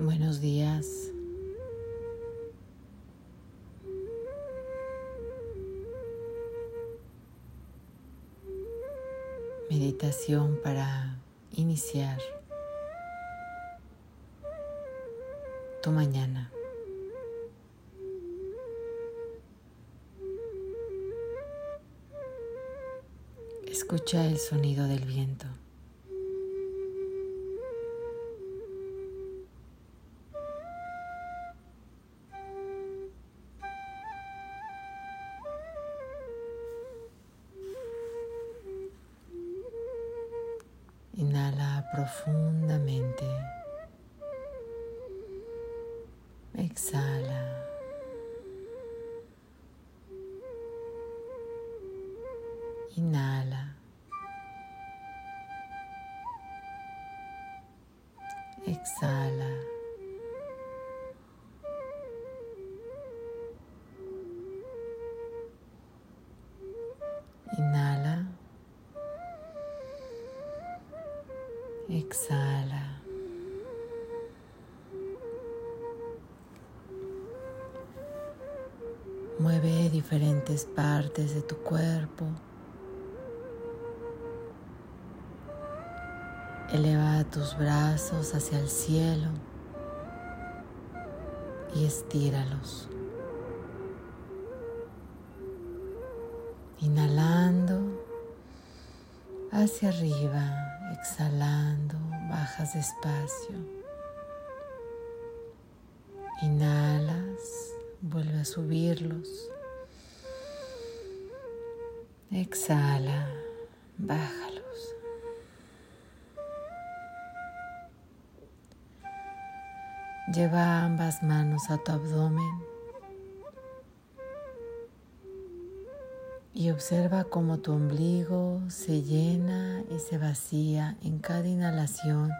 Buenos días. Meditación para iniciar tu mañana. Escucha el sonido del viento. Inhala profundamente. Exhala. Inhala. Exhala. Exhala. Mueve diferentes partes de tu cuerpo. Eleva tus brazos hacia el cielo y estíralos. Inhalando hacia arriba, exhalando, bajas despacio. Inhalas, vuelve a subirlos. Exhala, bájalos. Lleva ambas manos a tu abdomen y observa cómo tu ombligo se llena y se vacía en cada inhalación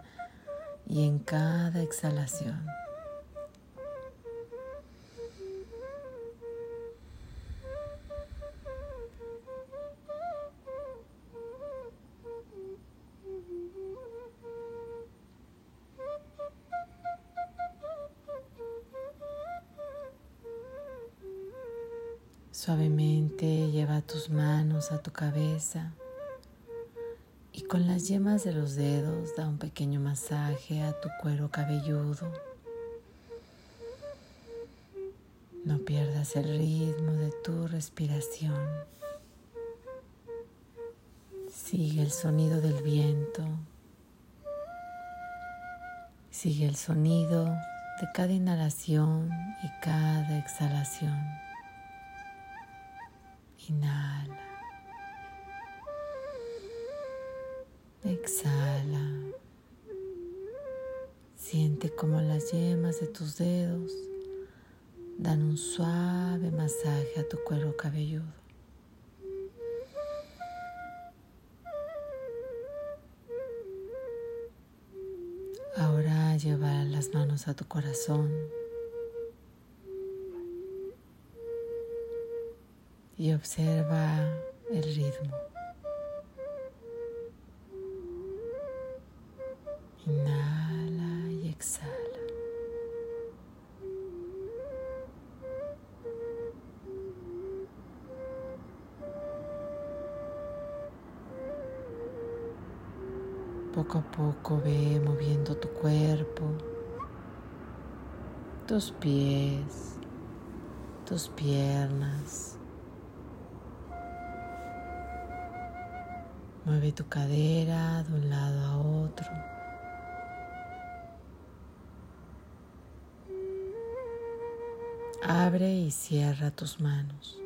y en cada exhalación. Suavemente lleva tus manos a tu cabeza y con las yemas de los dedos da un pequeño masaje a tu cuero cabelludo. No pierdas el ritmo de tu respiración. Sigue el sonido del viento. Sigue el sonido de cada inhalación y cada exhalación. Inhala. Exhala. Siente como las yemas de tus dedos dan un suave masaje a tu cuero cabelludo. Ahora lleva las manos a tu corazón. Y observa el ritmo. Inhala y exhala. Poco a poco ve moviendo tu cuerpo, tus pies, tus piernas, Mueve tu cadera de un lado a otro. Abre y cierra tus manos.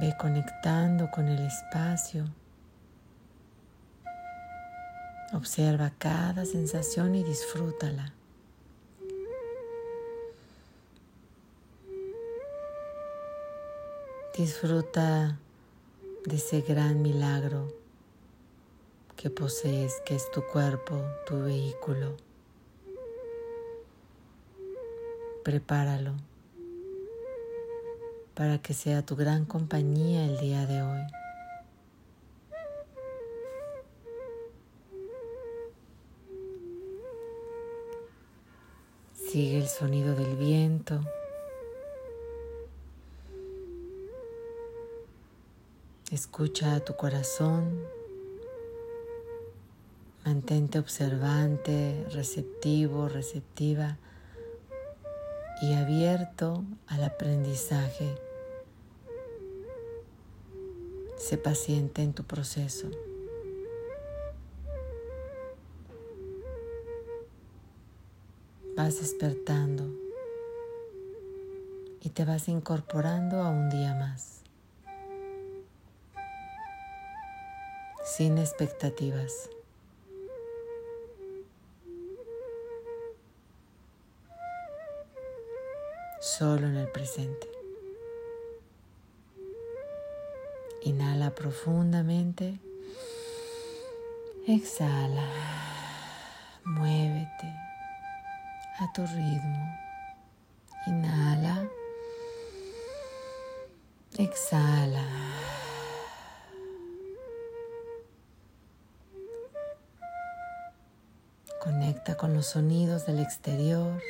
Ve conectando con el espacio. Observa cada sensación y disfrútala. Disfruta de ese gran milagro que posees, que es tu cuerpo, tu vehículo. Prepáralo para que sea tu gran compañía el día de hoy. Sigue el sonido del viento. Escucha a tu corazón. Mantente observante, receptivo, receptiva y abierto al aprendizaje. Sé paciente en tu proceso. Vas despertando y te vas incorporando a un día más. Sin expectativas. solo en el presente. Inhala profundamente. Exhala. Muévete a tu ritmo. Inhala. Exhala. Conecta con los sonidos del exterior.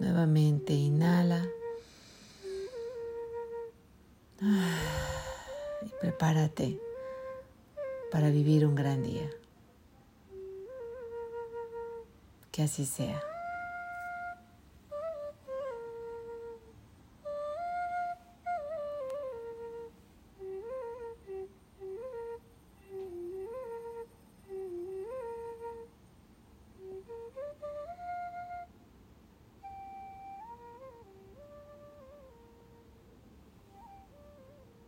Nuevamente inhala. Y prepárate para vivir un gran día. Que así sea.